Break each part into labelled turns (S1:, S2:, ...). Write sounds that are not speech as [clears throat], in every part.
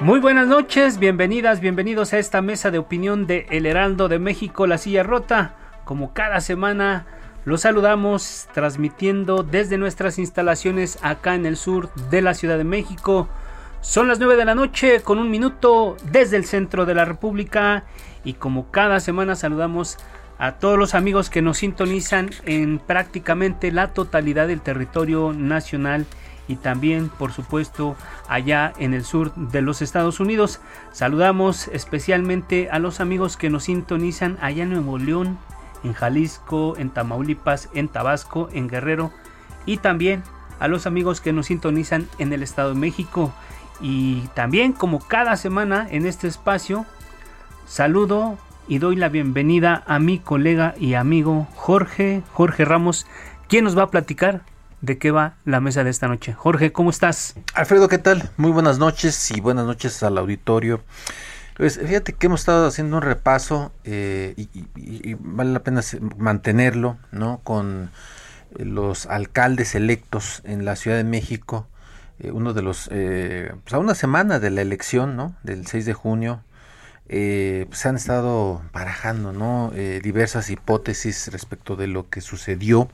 S1: Muy buenas noches, bienvenidas, bienvenidos a esta mesa de opinión de El Heraldo de México, La Silla Rota. Como cada semana, los saludamos transmitiendo desde nuestras instalaciones acá en el sur de la Ciudad de México. Son las 9 de la noche con un minuto desde el centro de la República y como cada semana saludamos a todos los amigos que nos sintonizan en prácticamente la totalidad del territorio nacional y también por supuesto allá en el sur de los Estados Unidos. Saludamos especialmente a los amigos que nos sintonizan allá en Nuevo León, en Jalisco, en Tamaulipas, en Tabasco, en Guerrero y también a los amigos que nos sintonizan en el Estado de México. Y también como cada semana en este espacio Saludo y doy la bienvenida a mi colega y amigo Jorge, Jorge Ramos, quien nos va a platicar de qué va la mesa de esta noche. Jorge, ¿cómo estás?
S2: Alfredo, ¿qué tal? Muy buenas noches y buenas noches al auditorio. Pues fíjate que hemos estado haciendo un repaso eh, y, vale la pena mantenerlo, ¿no? Con eh, los alcaldes electos en la Ciudad de México, eh, uno de los, pues a una semana de la elección, ¿no? Del 6 de junio, eh, se han estado barajando ¿no? Eh, diversas hipótesis respecto de lo que sucedió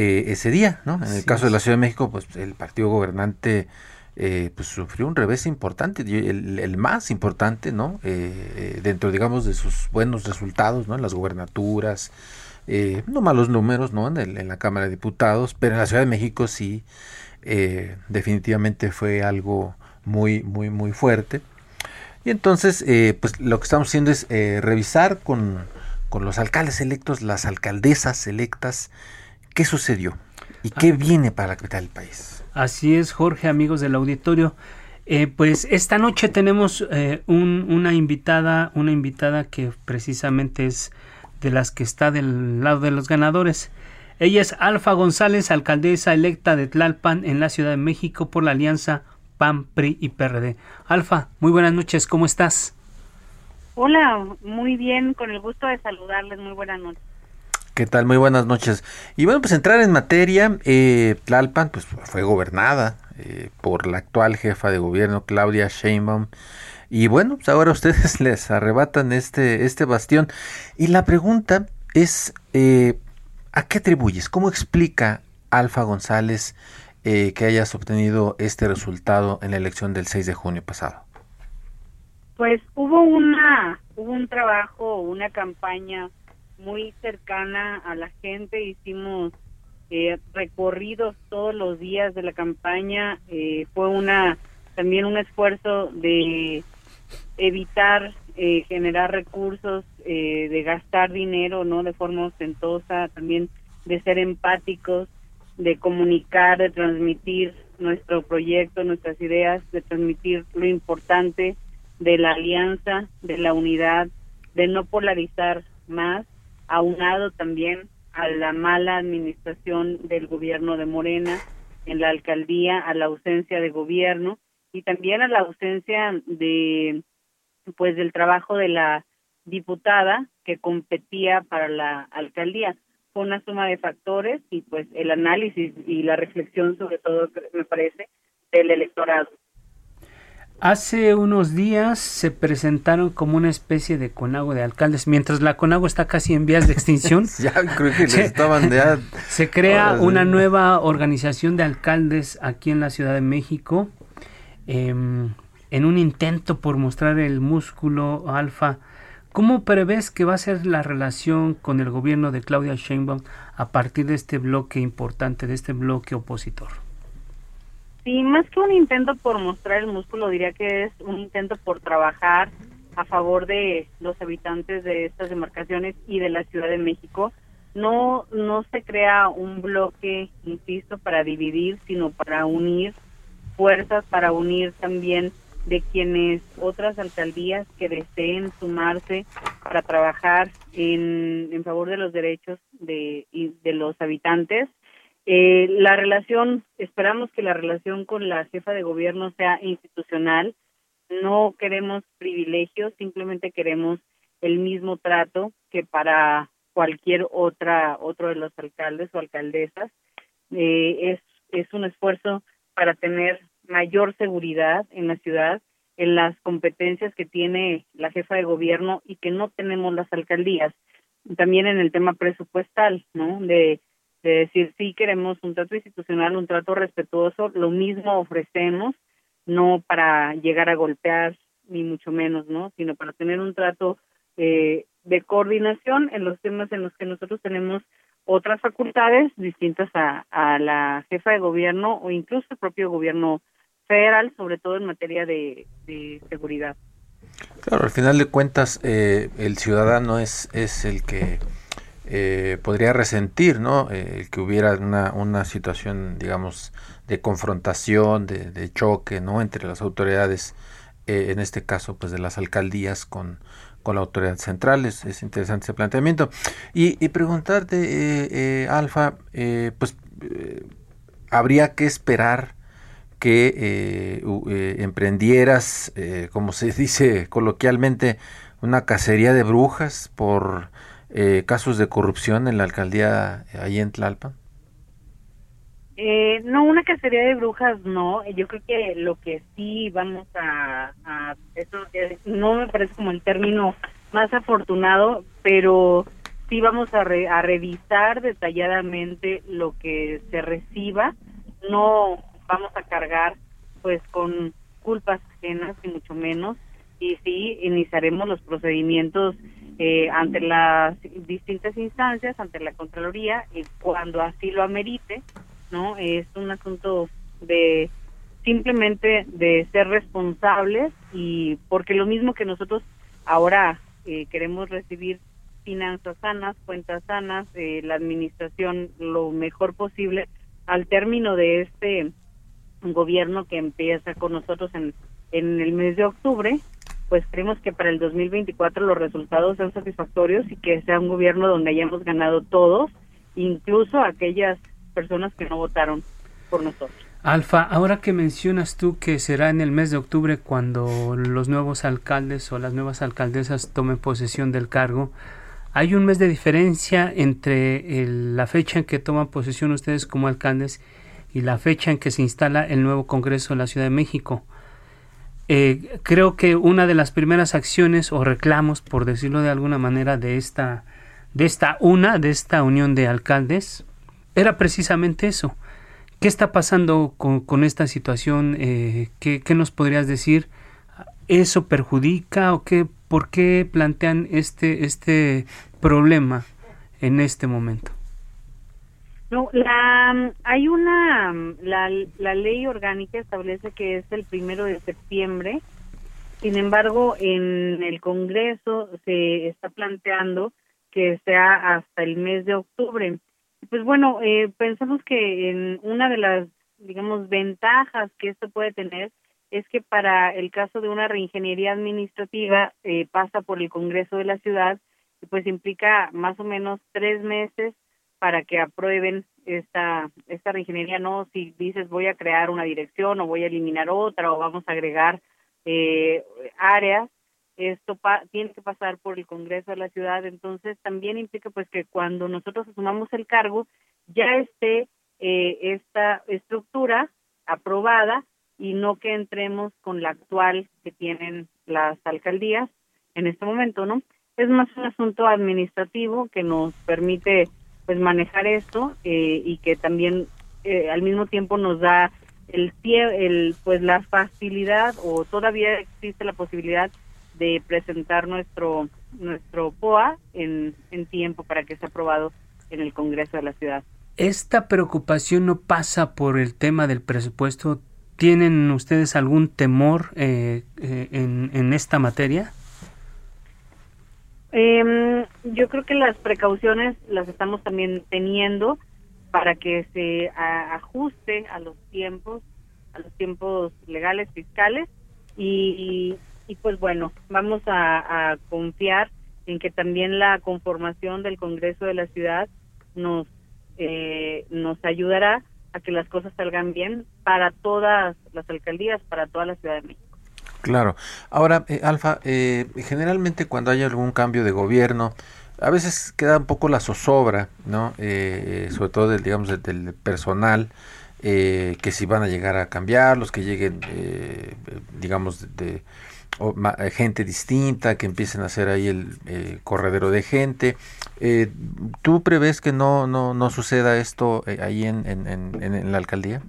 S2: eh, ese día. ¿no? En el caso de la Ciudad de México, pues el partido gobernante pues, sufrió un revés importante, el, más importante, ¿no? dentro, digamos, de sus buenos resultados, ¿no? En las gubernaturas, no malos números, ¿no? En, en, la Cámara de Diputados, pero en la Ciudad de México sí, definitivamente fue algo muy, muy, muy fuerte. Y entonces, eh, pues lo que estamos haciendo es eh, revisar con, los alcaldes electos, las alcaldesas electas, qué sucedió y qué ah. viene para la capital del país.
S1: Así es, Jorge, amigos del auditorio. Eh, pues esta noche tenemos una invitada, una invitada que precisamente es de las que está del lado de los ganadores. Ella es Alfa González, alcaldesa electa de Tlalpan en la Ciudad de México por la Alianza PAN, PRI y PRD. Alfa, muy buenas noches, ¿cómo estás?
S3: Hola, muy bien, con el gusto de saludarles, muy buenas noches.
S2: ¿Qué tal? Muy buenas noches. Y bueno, pues entrar en materia, eh, Tlalpan pues fue gobernada eh, por la actual jefa de gobierno, Claudia Sheinbaum. Y bueno, pues ahora [laughs] ustedes les arrebatan este, este bastión. Y la pregunta es, eh, ¿a qué atribuyes? ¿Cómo explica Alfa González eh, que hayas obtenido este resultado en la elección del 6 de junio pasado?
S3: Pues hubo una hubo un trabajo, una campaña muy cercana a la gente. Hicimos eh, recorridos todos los días de la campaña. Eh, fue una también un esfuerzo de evitar generar recursos, de gastar dinero, no de forma ostentosa, también de ser empáticos de comunicar, de transmitir nuestro proyecto, nuestras ideas, de transmitir lo importante de la alianza, de la unidad, de no polarizar más, aunado también a la mala administración del gobierno de Morena en la alcaldía, a la ausencia de gobierno y también a la ausencia de pues del trabajo de la diputada que competía para la alcaldía fue una suma de factores y pues el análisis y la reflexión sobre todo me parece del electorado.
S1: Hace unos días se presentaron como una especie de conago de alcaldes, mientras la conago está casi en vías de extinción. [laughs]
S2: ya creo que se, estaban de [laughs]
S1: Se crea una nueva organización de alcaldes aquí en la Ciudad de México. Em, en un intento por mostrar el músculo alfa. ¿Cómo prevés que va a ser la relación con el gobierno de Claudia Sheinbaum a partir de este bloque importante, de este bloque opositor?
S3: Sí, más que un intento por mostrar el músculo, diría que es un intento por trabajar a favor de los habitantes de estas demarcaciones y de la Ciudad de México. No, no se crea un bloque, insisto, para dividir, sino para unir fuerzas, para unir también de quienes otras alcaldías que deseen sumarse para trabajar en, en favor de los derechos de, de los habitantes. Eh, la relación, esperamos que la relación con la jefa de gobierno sea institucional. No queremos privilegios, simplemente queremos el mismo trato que para cualquier otra otro de los alcaldes o alcaldesas. Eh, es, es un esfuerzo para tener mayor seguridad en la ciudad, en las competencias que tiene la jefa de gobierno y que no tenemos las alcaldías. También en el tema presupuestal, ¿no? De, de decir, sí queremos un trato institucional, un trato respetuoso, lo mismo ofrecemos, no para llegar a golpear, ni mucho menos, ¿no? Sino para tener un trato eh, de coordinación en los temas en los que nosotros tenemos otras facultades distintas a, a la jefa de gobierno o incluso el propio gobierno federal, sobre todo en materia de, seguridad.
S2: Claro, al final de cuentas, eh, el ciudadano es, es el que eh, podría resentir, ¿no? Eh, que hubiera una, situación, digamos, de confrontación, de, choque, ¿no? Entre las autoridades, en este caso, pues de las alcaldías con, con la autoridad central. Es, es interesante ese planteamiento. Y, y preguntarte, Alfa, pues habría que esperar que eh, eh, emprendieras, eh, como se [laughs] dice coloquialmente, una cacería de brujas por casos de corrupción en la alcaldía ahí en Tlalpan?
S3: no, una cacería de brujas no. Yo creo que lo que sí vamos a... eso no me parece como el término más afortunado, pero sí vamos a, a revisar detalladamente lo que se reciba. No vamos a cargar pues con culpas ajenas y mucho menos y sí iniciaremos los procedimientos eh, ante las distintas instancias, ante la Contraloría, y cuando así lo amerite, ¿no? Es un asunto de simplemente de ser responsables y porque lo mismo que nosotros ahora eh, queremos recibir finanzas sanas, cuentas sanas, eh, la administración lo mejor posible, al término de este gobierno que empieza con nosotros en, en el mes de octubre, pues creemos que para el 2024 los resultados sean satisfactorios y que sea un gobierno donde hayamos ganado todos, incluso aquellas personas que no votaron por nosotros.
S1: Alfa, ahora que mencionas tú que será en el mes de octubre cuando los nuevos alcaldes o las nuevas alcaldesas tomen posesión del cargo, hay un mes de diferencia entre la fecha en que toman posesión ustedes como alcaldes y la fecha en que se instala el nuevo Congreso de la Ciudad de México. Eh, creo que una de las primeras acciones o reclamos, por decirlo de alguna manera, de esta, de esta una, de esta unión de alcaldes, era precisamente eso. ¿Qué está pasando con, esta situación? Eh, ¿qué, ¿qué, nos podrías decir? ¿Eso perjudica o qué? ¿Por qué plantean este, este problema en este momento?
S3: No, la, hay una, la, la ley orgánica establece que es el primero de septiembre, sin embargo, en el Congreso se está planteando que sea hasta el mes de octubre. Pues bueno, eh, pensamos que en una de las, digamos, ventajas que esto puede tener es que para el caso de una reingeniería administrativa eh, pasa por el Congreso de la ciudad, pues implica más o menos tres meses para que aprueben esta esta reingeniería no si dices voy a crear una dirección o voy a eliminar otra o vamos a agregar eh, áreas esto tiene que pasar por el Congreso de la ciudad. Entonces también implica pues que cuando nosotros asumamos el cargo ya esté eh, esta estructura aprobada y no que entremos con la actual que tienen las alcaldías en este momento no es más un asunto administrativo que nos permite pues manejar esto eh, y que también eh, al mismo tiempo nos da el, el pues la facilidad o todavía existe la posibilidad de presentar nuestro nuestro POA en, en tiempo para que sea aprobado en el Congreso de la ciudad.
S1: ¿Esta preocupación no pasa por el tema del presupuesto? ¿Tienen ustedes algún temor eh, eh, en, en, esta materia?
S3: Eh, yo creo que las precauciones las estamos también teniendo para que se ajuste a los tiempos, a los tiempos legales, fiscales, y, y, pues bueno, vamos a, a, confiar en que también la conformación del Congreso de la Ciudad nos, eh, nos ayudará a que las cosas salgan bien para todas las alcaldías, para toda la Ciudad de México.
S2: Claro. Ahora, eh, Alfa, eh, generalmente cuando hay algún cambio de gobierno, a veces queda un poco la zozobra, ¿no? Eh, sobre todo del, digamos, del, personal, eh, que si van a llegar a cambiar, los que lleguen, eh, digamos, de, gente distinta, que empiecen a hacer ahí el corredero de gente. ¿Tú prevés que no, no, no suceda esto ahí en, en, en la alcaldía?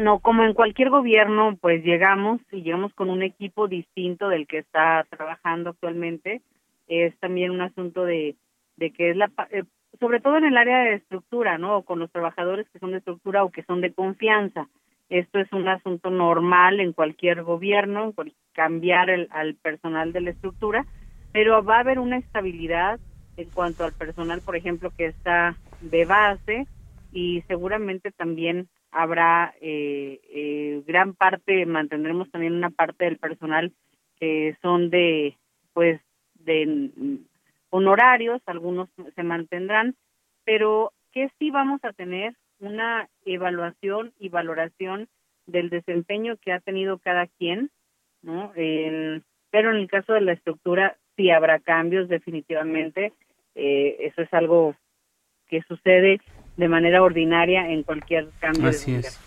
S3: No, como en cualquier gobierno, pues llegamos y llegamos con un equipo distinto del que está trabajando actualmente es también un asunto de, de que es la, eh, sobre todo en el área de estructura, ¿no? con los trabajadores que son de estructura o que son de confianza. Esto es un asunto normal en cualquier gobierno, cambiar el, al personal de la estructura, pero va a haber una estabilidad en cuanto al personal, por ejemplo, que está de base y seguramente también habrá eh, eh, gran parte, mantendremos también una parte del personal que son de, pues, de honorarios, algunos se mantendrán, pero que sí vamos a tener una evaluación y valoración del desempeño que ha tenido cada quien, ¿no? Eh, pero en el caso de la estructura sí habrá cambios definitivamente, eh, eso es algo que sucede de manera ordinaria en cualquier cambio.
S1: Así de es.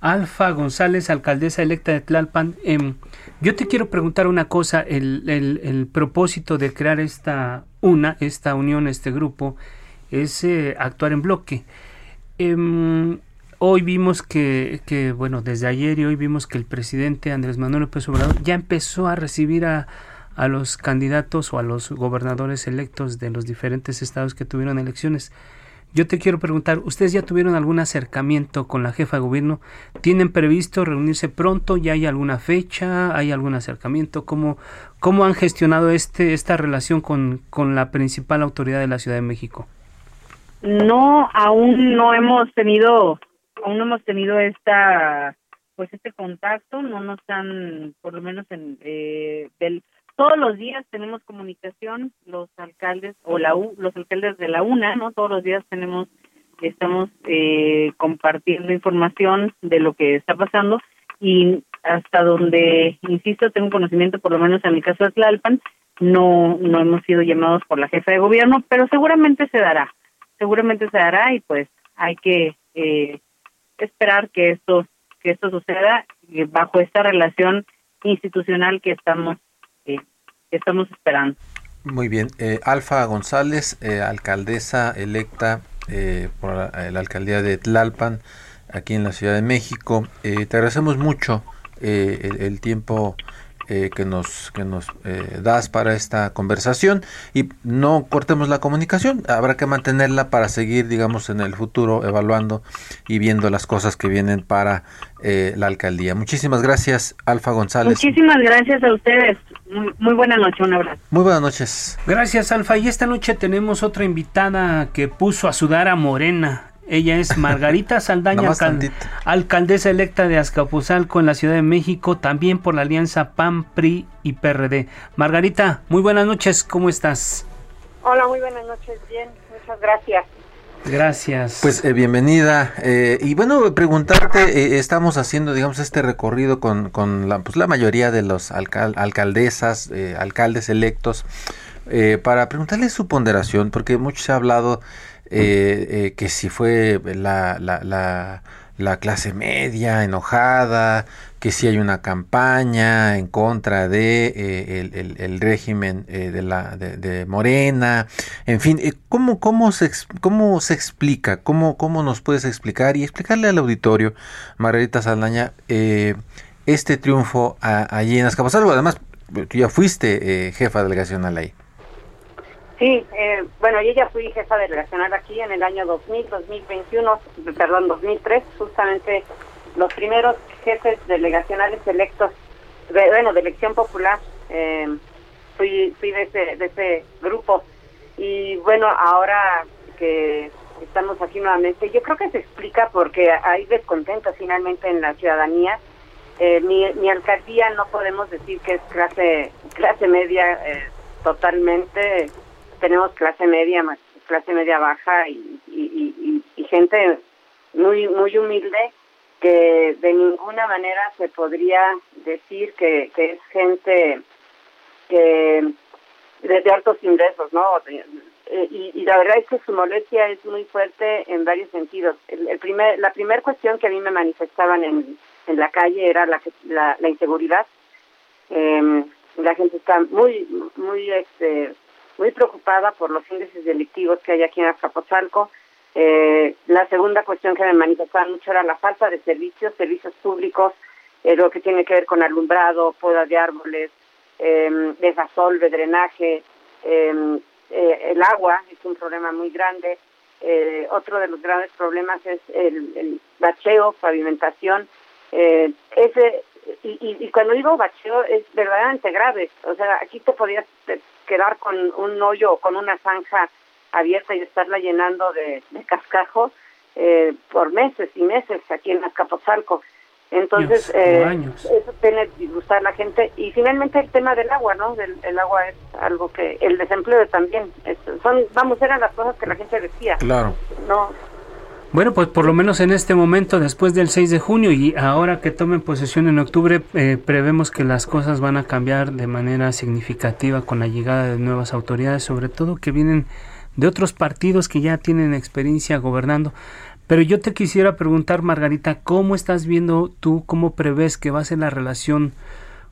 S1: Alfa González, alcaldesa electa de Tlalpan. Eh, yo te quiero preguntar una cosa, el, el, el, propósito de crear esta una, esta unión, este grupo, es eh, actuar en bloque. Eh, hoy vimos que, que, bueno, desde ayer y hoy vimos que el presidente Andrés Manuel López Obrador ya empezó a recibir a, a los candidatos o a los gobernadores electos de los diferentes estados que tuvieron elecciones. Yo te quiero preguntar, ¿ustedes ya tuvieron algún acercamiento con la jefa de gobierno? ¿Tienen previsto reunirse pronto? ¿Ya hay alguna fecha? ¿Hay algún acercamiento? ¿Cómo, cómo han gestionado este, esta relación con, con la principal autoridad de la Ciudad de México?
S3: No, aún no hemos tenido, aún no hemos tenido esta, pues este contacto, no nos han, por lo menos en, eh, del, todos los días tenemos comunicación los alcaldes o la U, los alcaldes de la UNA, ¿no? Todos los días tenemos estamos eh, compartiendo información de lo que está pasando y hasta donde insisto tengo conocimiento por lo menos en el caso de Tlalpan no no hemos sido llamados por la jefa de gobierno pero seguramente se dará seguramente se dará y pues hay que eh, esperar que esto que esto suceda bajo esta relación institucional que estamos eh, estamos esperando.
S2: Muy bien. Eh, Alfa González, eh, alcaldesa electa eh, por la, la, alcaldía de Tlalpan, aquí en la Ciudad de México. te agradecemos mucho el, el, tiempo que nos, que nos das para esta conversación y no cortemos la comunicación. Habrá que mantenerla para seguir, digamos, en el futuro evaluando y viendo las cosas que vienen para la alcaldía. Muchísimas gracias, Alfa González.
S3: Muchísimas gracias a ustedes. Muy, muy buena noche, un abrazo.
S2: Muy buenas noches.
S1: Gracias, Alfa. Y esta noche tenemos otra invitada que puso a sudar a Morena. Ella es [laughs] Margarita Saldaña, alcal alcaldesa electa de Azcapotzalco en la Ciudad de México, también por la alianza PAN, PRI y PRD. Margarita, muy buenas noches, ¿cómo estás?
S4: Hola, muy buenas noches, bien, muchas gracias.
S1: Gracias.
S2: Pues eh, bienvenida. Eh, y bueno, preguntarte, eh, estamos haciendo, digamos, este recorrido con, con la, pues, la mayoría de los alcal alcaldesas, eh, alcaldes electos, para preguntarles su ponderación, porque mucho se ha hablado que si fue la, la, la la clase media enojada, que si hay una campaña en contra de eh, el, régimen eh, de la de, Morena, en fin, eh, ¿cómo, cómo, se, cómo se explica? ¿Cómo, ¿Cómo nos puedes explicar y explicarle al auditorio, Margarita Saldaña, este triunfo allí en Azcapotzalco? Además, tú ya fuiste jefa delegacional ahí.
S4: Sí, eh, bueno, yo ya fui jefa delegacional aquí en el año 2000, 2021, perdón, 2003, justamente los primeros jefes delegacionales electos, bueno, de elección popular, eh, fui, fui de, ese, de ese grupo. Y bueno, ahora que estamos aquí nuevamente, yo creo que se explica porque hay descontento finalmente en la ciudadanía. Eh, mi, mi alcaldía no podemos decir que es clase, clase media eh, totalmente tenemos clase media, clase media baja y, y, gente muy muy humilde que de ninguna manera se podría decir que, que es gente que de, altos ingresos, ¿no? Eh, y, y, la verdad es que su molestia es muy fuerte en varios sentidos. El, primer, la primera cuestión que a mí me manifestaban en, en la calle era la, la, la inseguridad. Eh, la gente está muy, muy este, muy preocupada por los índices delictivos que hay aquí en Azcapotzalco. Eh, la segunda cuestión que me manifestaba mucho era la falta de servicios, servicios públicos, eh, lo que tiene que ver con alumbrado, poda de árboles, eh, desasolve, drenaje, em, el agua es un problema muy grande. Eh, otro de los grandes problemas es el, el bacheo, pavimentación. Eh, ese y, y, cuando digo bacheo es verdaderamente grave. O sea, aquí te podías quedar con un hoyo o con una zanja abierta y estarla llenando de, cascajo eh, por meses y meses aquí en Azcapotzalco. Entonces, eh, eso tiene que gustar a la gente. Y finalmente el tema del agua, ¿no? Del, el agua es algo que, el desempleo también, son, vamos, eran las cosas que la gente decía.
S2: Claro.
S4: No,
S1: bueno, pues por lo menos en este momento, después del 6 de junio y ahora que tomen posesión en octubre, eh, prevemos que las cosas van a cambiar de manera significativa con la llegada de nuevas autoridades, sobre todo que vienen de otros partidos que ya tienen experiencia gobernando. Pero yo te quisiera preguntar, Margarita, ¿cómo estás viendo tú, cómo prevés que va a ser la relación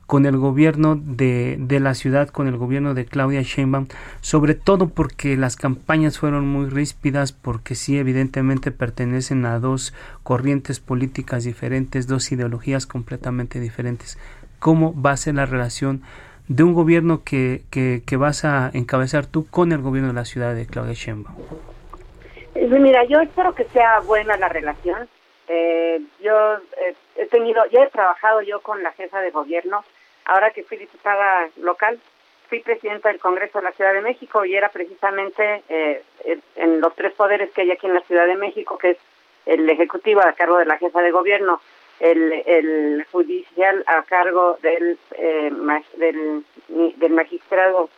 S1: con el gobierno de, de, la ciudad, con el gobierno de Claudia Sheinbaum, sobre todo porque las campañas fueron muy ríspidas, porque sí, evidentemente pertenecen a dos corrientes políticas diferentes, dos ideologías completamente diferentes. ¿Cómo va a ser la relación de un gobierno que, que, que vas a encabezar tú con el gobierno de la ciudad de Claudia Sheinbaum?
S4: Eh, mira, yo espero que sea buena la relación. Eh, yo he tenido, ya he trabajado yo con la jefa de gobierno ahora que fui diputada local, fui presidenta del Congreso de la Ciudad de México y era precisamente eh, en los tres poderes que hay aquí en la Ciudad de México, que es el ejecutivo a cargo de la jefa de gobierno, el, judicial a cargo del, eh, del, del magistrado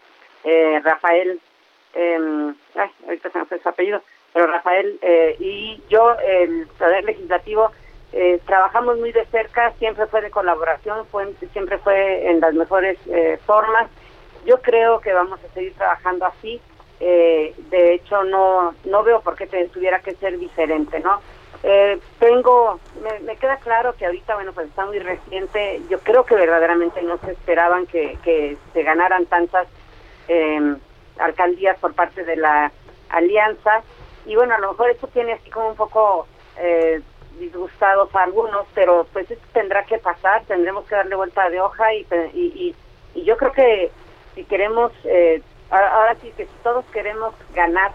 S4: eh, Rafael, eh, ay, ahorita se me su apellido, pero Rafael, eh, y yo, el poder legislativo, eh, trabajamos muy de cerca, siempre fue de colaboración, fue, siempre fue en las mejores eh, formas. Yo creo que vamos a seguir trabajando así. Eh, de hecho, no no veo por qué tuviera que ser diferente, ¿no? Eh, tengo, me, queda claro que ahorita, bueno, pues está muy reciente. Yo creo que verdaderamente no se esperaban que, que se ganaran tantas em, alcaldías por parte de la alianza. Y bueno, a lo mejor esto tiene así como un poco eh, disgustados a algunos, pero pues esto tendrá que pasar, tendremos que darle vuelta de hoja y, y, y, yo creo que si queremos, eh, ahora sí que si todos queremos ganar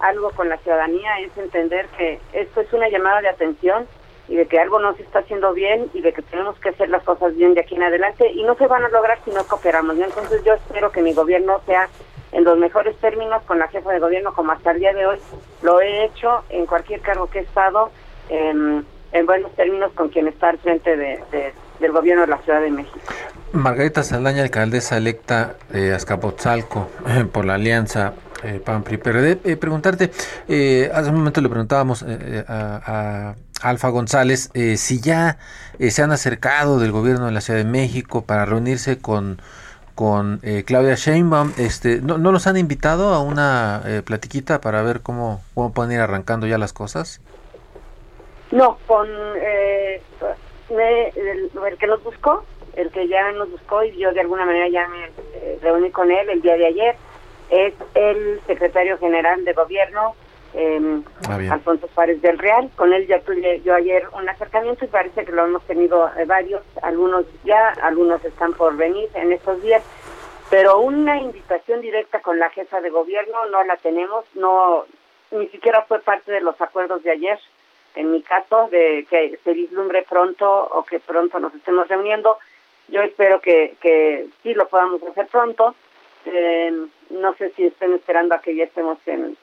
S4: algo con la ciudadanía es entender que esto es una llamada de atención y de que algo no se está haciendo bien y de que tenemos que hacer las cosas bien de aquí en adelante y no se van a lograr si no cooperamos. Entonces yo espero que mi gobierno sea en los mejores términos con la jefa de gobierno como hasta el día de hoy lo he hecho en cualquier cargo que he estado en, buenos términos con quien está al frente de, del gobierno de la Ciudad de México.
S2: Margarita Saldaña, alcaldesa electa de Azcapotzalco [laughs] por la alianza eh, PAN-PRI-PRD. Eh, preguntarte, eh, hace un momento le preguntábamos eh, a, a, Alfa González si ya se han acercado del gobierno de la Ciudad de México para reunirse con con Claudia Sheinbaum, este, ¿no, ¿no los han invitado a una platiquita para ver cómo, cómo pueden ir arrancando ya las cosas?
S4: No, con eh, el, que nos buscó, el que ya nos buscó y yo de alguna manera ya me eh, reuní con él el día de ayer, es el secretario general de gobierno, eh, Alfonso Suárez del Real. Con él ya tuve yo ayer un acercamiento y parece que lo hemos tenido eh, varios, algunos ya, algunos están por venir en estos días. Pero una invitación directa con la jefa de gobierno no la tenemos, no ni siquiera fue parte de los acuerdos de ayer en mi caso, de que se vislumbre pronto o que pronto nos estemos reuniendo. Yo espero que, que sí lo podamos hacer pronto. Eh, no sé si estén esperando a que ya estemos en,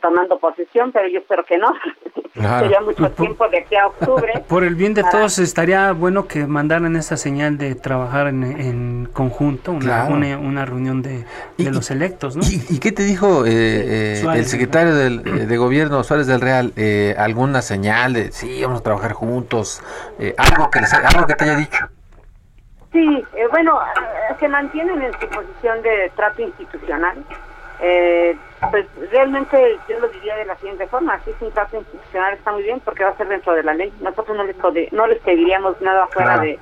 S4: tomando posesión, pero yo espero que no. [laughs] Sería mucho tiempo de aquí a octubre. [laughs]
S1: Por el bien de todos, estaría bueno que mandaran esa señal de trabajar en, conjunto, una, una, reunión de, los electos. ¿no?
S2: ¿Y, qué te dijo eh, eh, el secretario del, eh, de gobierno, Suárez del Real? ¿Alguna señal de sí, vamos a trabajar juntos? ¿algo, que ¿Algo que te haya dicho?
S4: Sí, bueno, se mantienen en su posición de trato institucional. Eh, pues realmente yo lo diría de la siguiente forma, si es un trato institucional está muy bien porque va a ser dentro de la ley. Nosotros no les, no les pediríamos nada fuera de,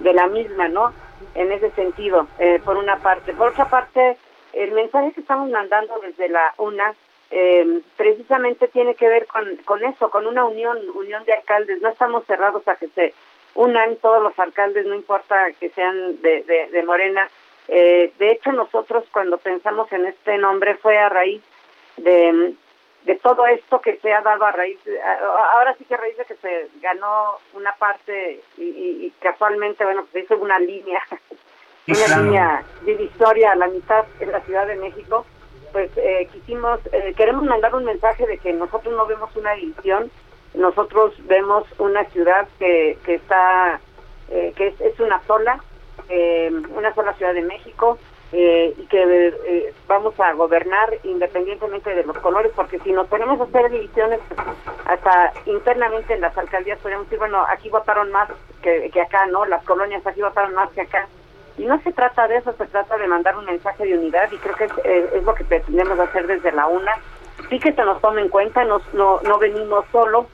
S4: de la misma, ¿no? En ese sentido, eh, por una parte. Por otra parte, el mensaje que estamos mandando desde la UNA eh, precisamente tiene que ver con, con eso, con una unión, unión de alcaldes. No estamos cerrados a que se unan todos los alcaldes, no importa que sean de, de, de Morena, eh, de hecho, nosotros cuando pensamos en este nombre fue a raíz de, de todo esto que se ha dado a raíz, ahora sí que a raíz de que se ganó una parte y, y, casualmente, bueno, pues hizo una línea, [laughs] una línea divisoria a la mitad en la Ciudad de México, pues eh, quisimos, eh, queremos mandar un mensaje de que nosotros no vemos una división, nosotros vemos una ciudad que, que está, eh, que es, es una sola, una sola Ciudad de México eh, y que eh, vamos a gobernar independientemente de los colores, porque si nos ponemos a hacer divisiones, hasta internamente en las alcaldías podemos decir, bueno, aquí votaron más que, acá, ¿no? Las colonias aquí votaron más que acá. Y no se trata de eso, se trata de mandar un mensaje de unidad y creo que es, es lo que pretendemos hacer desde la UNA. Sí que se nos tome en cuenta, nos, no, no venimos solos,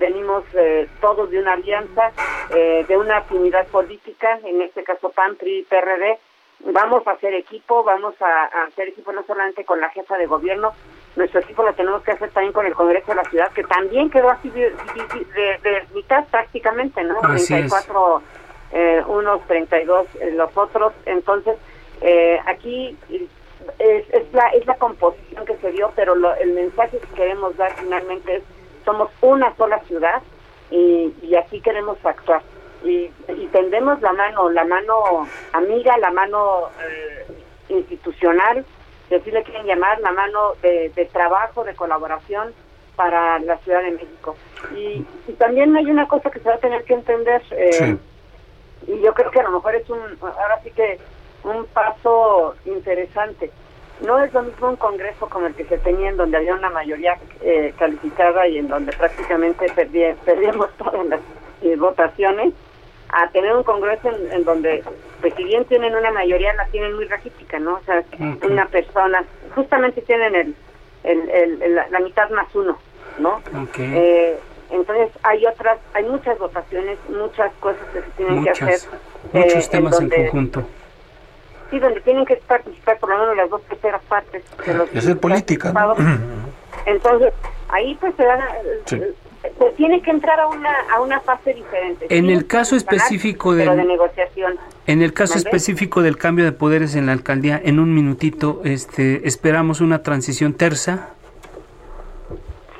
S4: venimos eh, todos de una alianza, eh, de una afinidad política, en este caso PAN, PRI, PRD. Vamos a hacer equipo, vamos a, hacer equipo no solamente con la jefa de gobierno, nuestro equipo lo tenemos que hacer también con el Congreso de la Ciudad, que también quedó así de, mitad prácticamente, ¿no? 34 eh, unos, 32 eh, los otros. Entonces, aquí es, es, la, es la composición que se dio, pero el mensaje que queremos dar finalmente es somos una sola ciudad y, y así queremos actuar. Y, y, tendemos la mano, la mano amiga, la mano eh, institucional, si así le quieren llamar, la mano de, trabajo, de colaboración para la Ciudad de México. Y, también hay una cosa que se va a tener que entender, eh, y yo creo que a lo mejor es un, ahora sí que un paso interesante no es lo mismo un congreso como el que se tenía en donde había una mayoría eh, calificada y en donde prácticamente perdíamos todas las eh, votaciones, a tener un congreso en, donde, pues si bien tienen una mayoría, la tienen muy raquítica, ¿no? O sea, una persona, justamente tienen el, el, la, mitad más uno, ¿no? Eh, entonces hay otras, hay muchas votaciones, muchas cosas que se tienen que hacer.
S1: Muchos temas en conjunto
S4: sí, donde tienen que participar por lo menos las dos terceras partes de los
S2: es política [clears throat]
S4: entonces ahí pues se dan se tiene que entrar a una a una fase diferente.
S1: En el caso específico
S4: de negociación.
S1: en el caso específico del cambio de poderes en la alcaldía en un minutito este esperamos una transición tersa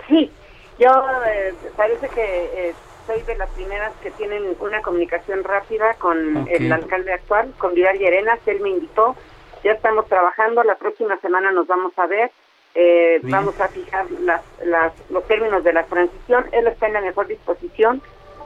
S4: sí yo eh, parece que eh, soy de las primeras que tienen una comunicación rápida con el alcalde actual, con Vidal Llerenas. Él me invitó. Ya estamos trabajando. La próxima semana nos vamos a ver. Eh, vamos a fijar las, las, los términos de la transición. Él está en la mejor disposición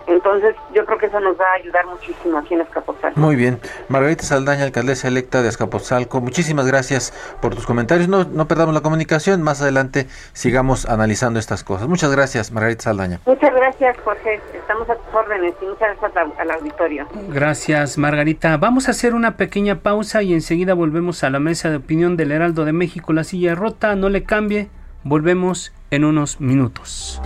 S4: entonces, yo creo que eso nos va a ayudar muchísimo aquí en Escapotzalco.
S2: Muy bien. Margarita Saldaña, alcaldesa electa de Escapotzalco, muchísimas gracias por tus comentarios. No, no perdamos la comunicación, más adelante sigamos analizando estas cosas. Muchas gracias, Margarita Saldaña.
S4: Muchas gracias, Jorge. Estamos a tus órdenes y muchas gracias al auditorio.
S1: Gracias, Margarita. Vamos a hacer una pequeña pausa y enseguida volvemos a la mesa de opinión del Heraldo de México, la silla rota. No le cambie, volvemos en unos minutos.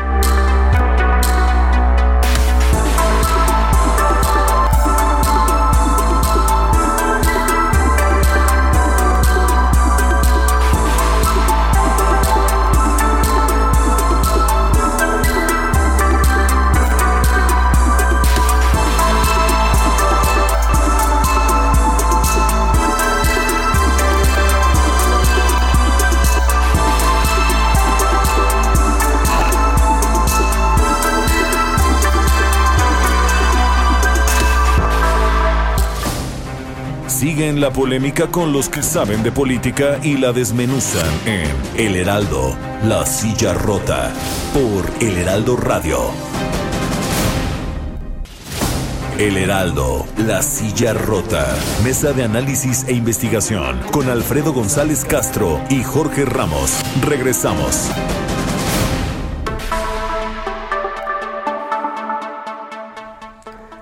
S5: Siguen la polémica con los que saben de política y la desmenuzan en El Heraldo, La Silla Rota, por El Heraldo Radio. El Heraldo, La Silla Rota, Mesa de Análisis e Investigación, con Alfredo González Castro y Jorge Ramos. Regresamos.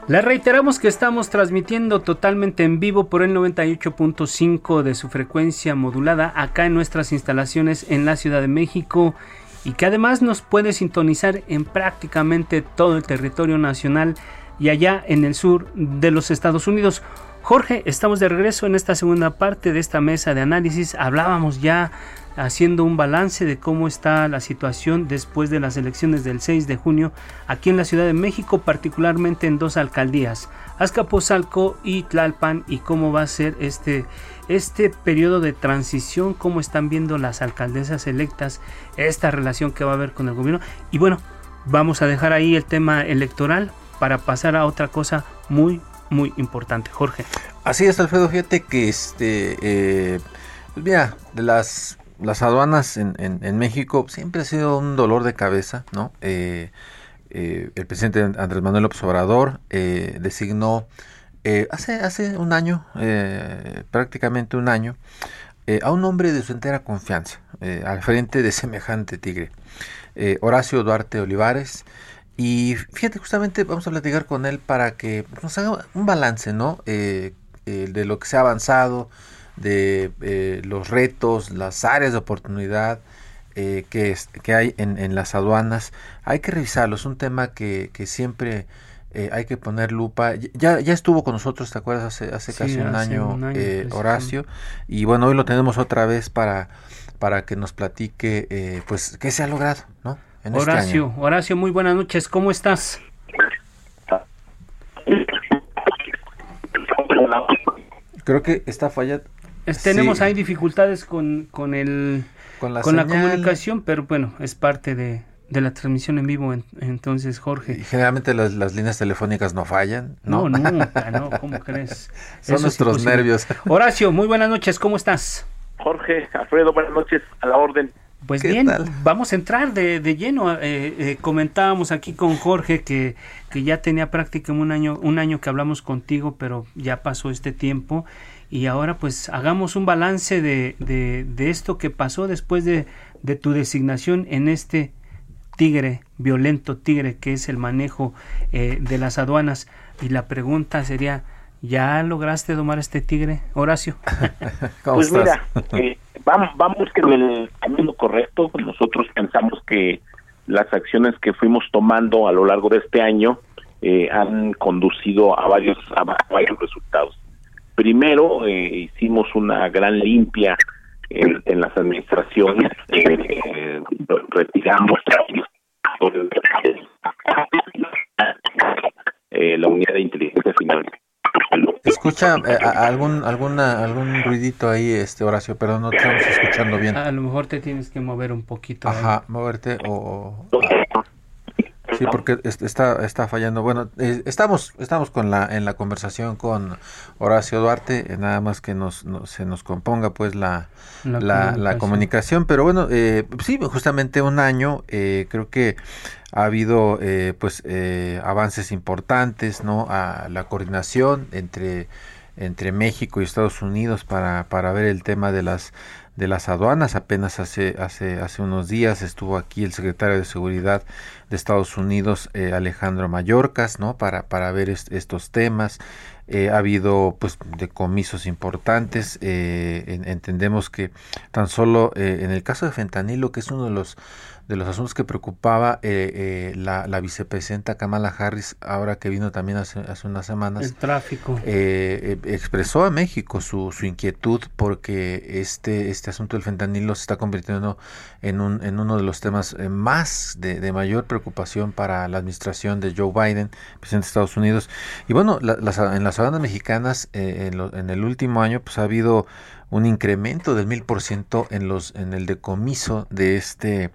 S1: Les reiteramos que estamos transmitiendo totalmente en vivo por el 98.5 de su frecuencia modulada acá en nuestras instalaciones en la Ciudad de México y que además nos puede sintonizar en prácticamente todo el territorio nacional y allá en el sur de los Estados Unidos. Jorge, estamos de regreso en esta segunda parte de esta mesa de análisis. Hablábamos ya haciendo un balance de cómo está la situación después de las elecciones del 6 de junio aquí en la Ciudad de México, particularmente en dos alcaldías, Azcapotzalco y Tlalpan, y cómo va a ser este, este periodo de transición, cómo están viendo las alcaldesas electas, esta relación que va a haber con el gobierno. Y bueno, vamos a dejar ahí el tema electoral para pasar a otra cosa muy, muy importante. Jorge.
S2: Así es, Alfredo, fíjate que este... Eh, pues mira, de las las aduanas en, en, México siempre ha sido un dolor de cabeza, ¿no? Eh, eh, el presidente Andrés Manuel López Obrador eh, designó hace, hace un año, prácticamente un año, a un hombre de su entera confianza, al frente de [laughs] semejante tigre, Horacio Duarte Olivares. Y fíjate, justamente vamos a platicar con él para que nos haga un balance, ¿no? de lo que se ha avanzado, de eh, los retos, las áreas de oportunidad eh, que, que hay en, en, las aduanas. Hay que revisarlo, es un tema que, que siempre eh, hay que poner lupa. Ya, ya estuvo con nosotros, ¿te acuerdas? Hace, hace casi un año, Horacio. Y bueno, hoy lo tenemos otra vez para, para que nos platique pues qué se ha logrado, ¿no?
S1: Este Horacio, Horacio, muy buenas noches, ¿cómo estás?
S2: Creo que está fallando
S1: tenemos ahí dificultades con, con, el, con, la, comunicación, pero bueno, es parte de, la transmisión en vivo, entonces Jorge.
S2: generalmente las, líneas telefónicas no fallan, ¿no?
S1: No, nunca, [laughs] no, ¿cómo crees?
S2: Son nuestros nervios.
S1: Horacio, muy buenas noches, ¿cómo estás?
S6: Jorge, Alfredo, buenas noches, a la orden.
S1: Pues bien, vamos a entrar de, de lleno. Eh, eh, comentábamos aquí con Jorge que, que ya tenía prácticamente un año, un año que hablamos contigo, pero ya pasó este tiempo y ahora pues hagamos un balance de, de, esto que pasó después de, de, tu designación en este tigre, violento tigre que es el manejo eh, de las aduanas. Y la pregunta sería, ¿ya lograste domar este tigre, Horacio? [laughs]
S6: pues mira, [laughs] eh, vamos, vamos en el camino correcto. Nosotros pensamos que las acciones que fuimos tomando a lo largo de este año eh, han conducido a varios, a varios resultados Primero eh, hicimos una gran limpia en, las administraciones, eh, retiramos eh, la unidad de inteligencia financiera.
S2: Escucha eh, algún alguna algún ruidito ahí, este Horacio, pero no te estamos escuchando bien.
S1: A lo mejor te tienes que mover un poquito.
S2: Ajá, moverte o, Sí, porque está, está fallando. Bueno, eh, estamos, estamos con la, en la conversación con Horacio Duarte, eh, nada más que nos, se nos componga pues la, la, comunicación. Pero bueno, eh, sí, justamente un año, creo que ha habido pues avances importantes, ¿no? A la coordinación entre, entre México y Estados Unidos para, para ver el tema de las de las aduanas. Apenas hace, hace, hace unos días estuvo aquí el secretario de Seguridad de Estados Unidos, eh, Alejandro Mayorkas, ¿no? Para, para ver estos temas. Eh, ha habido pues decomisos importantes. Eh, entendemos que tan solo en el caso de fentanilo, que es uno de los de los asuntos que preocupaba eh, eh, la, la, vicepresidenta Kamala Harris, ahora que vino también hace, hace unas semanas.
S1: El tráfico.
S2: Eh, expresó a México su, su inquietud porque este, este asunto del fentanilo se está convirtiendo en, un, en uno de los temas más de, de mayor preocupación para la administración de Joe Biden, presidente de Estados Unidos. Y bueno, las, en las aduanas mexicanas en, en el último año pues ha habido un incremento del mil por ciento en los en el decomiso de este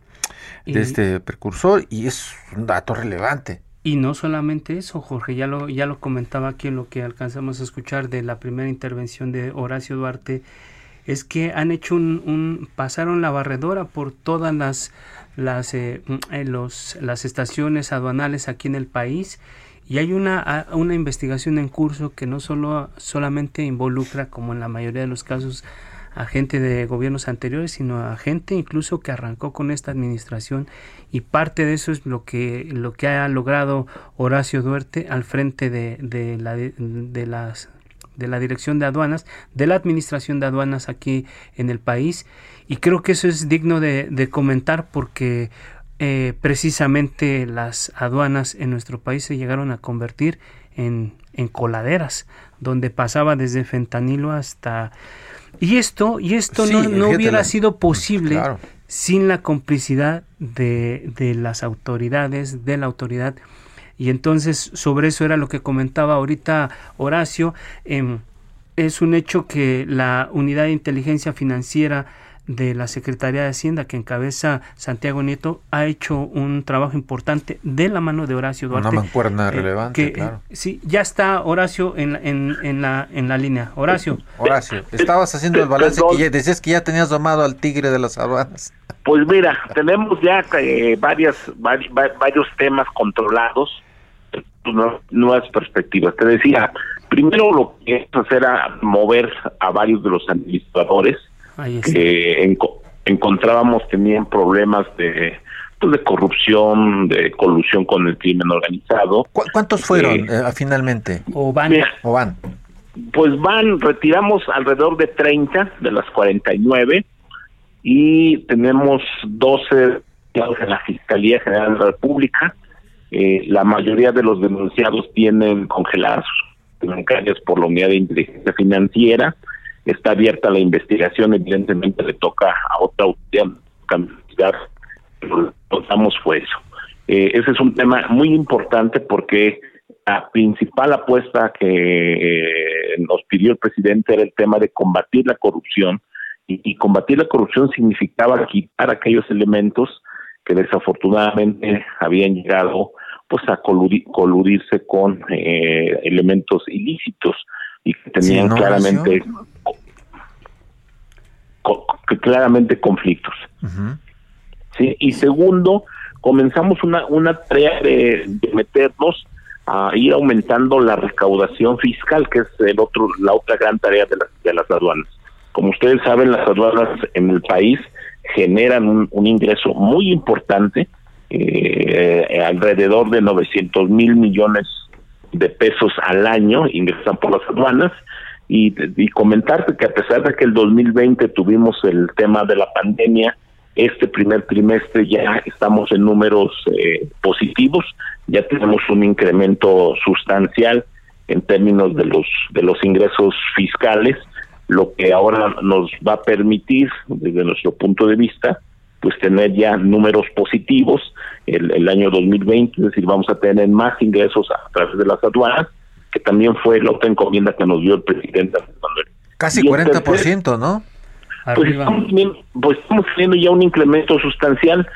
S2: de este precursor y es un dato relevante.
S1: Y no solamente eso, Jorge, ya lo, ya lo comentaba aquí en lo que alcanzamos a escuchar de la primera intervención de Horacio Duarte, es que han hecho un, pasaron la barredora por todas las las eh, eh, los, las estaciones aduanales aquí en el país y hay una, una investigación en curso que no solo solamente involucra como en la mayoría de los casos a gente de gobiernos anteriores, sino a gente incluso que arrancó con esta administración y parte de eso es lo que, lo que ha logrado Horacio Duerte al frente de, de, la, de, las de la Dirección de Aduanas, de la Administración de Aduanas aquí en el país. Y creo que eso es digno de, de comentar porque eh, precisamente las aduanas en nuestro país se llegaron a convertir en, en coladeras, donde pasaba desde fentanilo hasta y esto, y esto no, no hubiera sido posible sin la complicidad de, de, las autoridades, de la autoridad. Y entonces sobre eso era lo que comentaba ahorita Horacio. Eh, es un hecho que la unidad de inteligencia financiera de la Secretaría de Hacienda que encabeza Santiago Nieto ha hecho un trabajo importante de la mano de Horacio Duarte.
S2: Una mancuerna eh, relevante, claro.
S1: sí, ya está Horacio en, en, en, la, en la línea. Horacio.
S2: Horacio, estabas haciendo el balance que ya, decías que ya tenías domado al tigre de las aduanas.
S6: Pues mira, tenemos ya eh, varias, varios temas controlados, nuevas perspectivas. Te decía, primero lo que es hacer a mover a varios de los administradores que encontrábamos tenían problemas de pues, de corrupción, de colusión con el crimen organizado.
S2: ¿Cuántos fueron eh, eh, finalmente?
S1: ¿O van?
S2: ¿O van?
S6: Pues van, retiramos alrededor de 30 de las 49 y tenemos 12 en la Fiscalía General de la República. Eh, la mayoría de los denunciados tienen congeladas bancarias por la Unidad de Inteligencia Financiera está abierta la investigación, evidentemente le toca a otra autoridad lo que fue eso. Eh, ese es un tema muy importante porque la principal apuesta que eh, nos pidió el presidente era el tema de combatir la corrupción y, combatir la corrupción significaba quitar aquellos elementos que desafortunadamente habían llegado pues a coludirse con eh, elementos ilícitos y que tenían claramente claramente conflictos. ¿Sí? Y segundo, comenzamos una, una tarea de, meternos a ir aumentando la recaudación fiscal, que es el otro, la otra gran tarea de, de las aduanas. Como ustedes saben, las aduanas en el país generan un, ingreso muy importante, eh, alrededor de 900 mil millones de pesos al año ingresan por las aduanas y, y comentarte que a pesar de que el 2020 tuvimos el tema de la pandemia, este primer trimestre ya estamos en números eh, positivos, ya tenemos un incremento sustancial en términos de los de los ingresos fiscales, lo que ahora nos va a permitir, desde nuestro punto de vista, pues tener ya números positivos el, el año 2020, es decir, vamos a tener más ingresos a través de las aduanas que también fue la otra encomienda que nos dio el presidente.
S2: Casi 40%, ¿no?
S6: Pues estamos, pues estamos teniendo ya un incremento sustancial.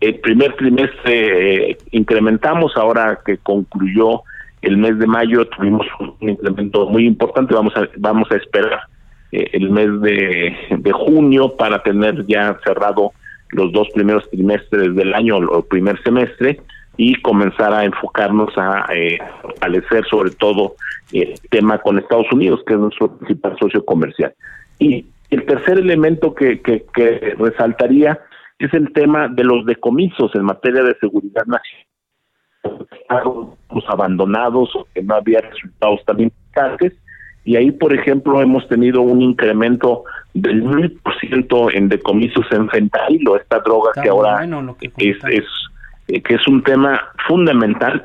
S6: El primer trimestre eh, incrementamos, ahora que concluyó el mes de mayo tuvimos un incremento muy importante, vamos a, vamos a esperar eh, el mes de, de junio para tener ya cerrado los dos primeros trimestres del año o el primer semestre y comenzar a enfocarnos a eh, fortalecer sobre todo el tema con Estados Unidos, que es nuestro principal socio comercial. Y el tercer elemento que, que, resaltaría es el tema de los decomisos en materia de seguridad nacional. Los abandonados o que no había resultados también eficaces y ahí, por ejemplo, hemos tenido un incremento del mil por ciento en decomisos en fentanilo, esta droga que ahora es, es eh, que es un tema fundamental.